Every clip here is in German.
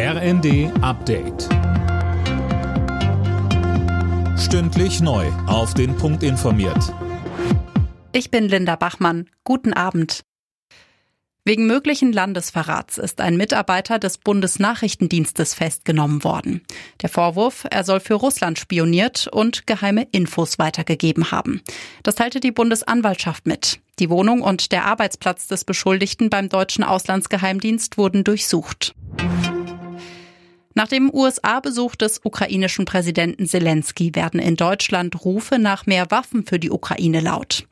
RND Update. Stündlich neu. Auf den Punkt informiert. Ich bin Linda Bachmann. Guten Abend. Wegen möglichen Landesverrats ist ein Mitarbeiter des Bundesnachrichtendienstes festgenommen worden. Der Vorwurf, er soll für Russland spioniert und geheime Infos weitergegeben haben. Das teilte die Bundesanwaltschaft mit. Die Wohnung und der Arbeitsplatz des Beschuldigten beim deutschen Auslandsgeheimdienst wurden durchsucht. Nach dem USA-Besuch des ukrainischen Präsidenten Zelensky werden in Deutschland Rufe nach mehr Waffen für die Ukraine laut.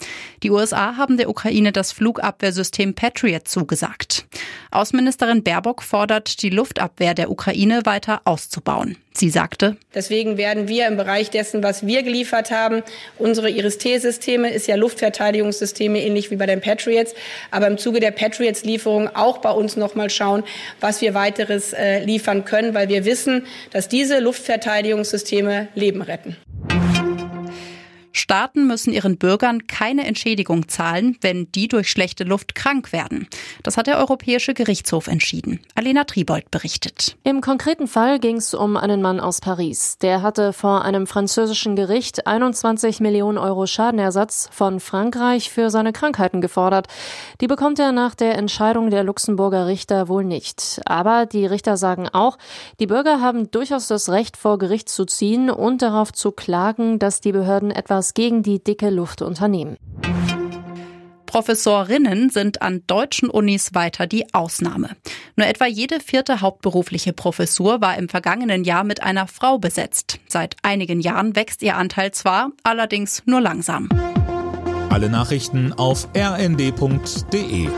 Die USA haben der Ukraine das Flugabwehrsystem Patriot zugesagt. Außenministerin Baerbock fordert, die Luftabwehr der Ukraine weiter auszubauen. Sie sagte, Deswegen werden wir im Bereich dessen, was wir geliefert haben, unsere Iris-T-Systeme ist ja Luftverteidigungssysteme ähnlich wie bei den Patriots, aber im Zuge der Patriots-Lieferung auch bei uns noch mal schauen, was wir weiteres äh, liefern können, weil wir wissen, dass diese Luftverteidigungssysteme Leben retten. Staaten müssen ihren Bürgern keine Entschädigung zahlen, wenn die durch schlechte Luft krank werden. Das hat der Europäische Gerichtshof entschieden. Alena Tribold berichtet. Im konkreten Fall ging es um einen Mann aus Paris. Der hatte vor einem französischen Gericht 21 Millionen Euro Schadenersatz von Frankreich für seine Krankheiten gefordert. Die bekommt er nach der Entscheidung der Luxemburger Richter wohl nicht. Aber die Richter sagen auch, die Bürger haben durchaus das Recht, vor Gericht zu ziehen und darauf zu klagen, dass die Behörden etwas etwas gegen die dicke Luft unternehmen. Professorinnen sind an deutschen Unis weiter die Ausnahme. Nur etwa jede vierte hauptberufliche Professur war im vergangenen Jahr mit einer Frau besetzt. Seit einigen Jahren wächst ihr Anteil zwar, allerdings nur langsam. Alle Nachrichten auf rnd.de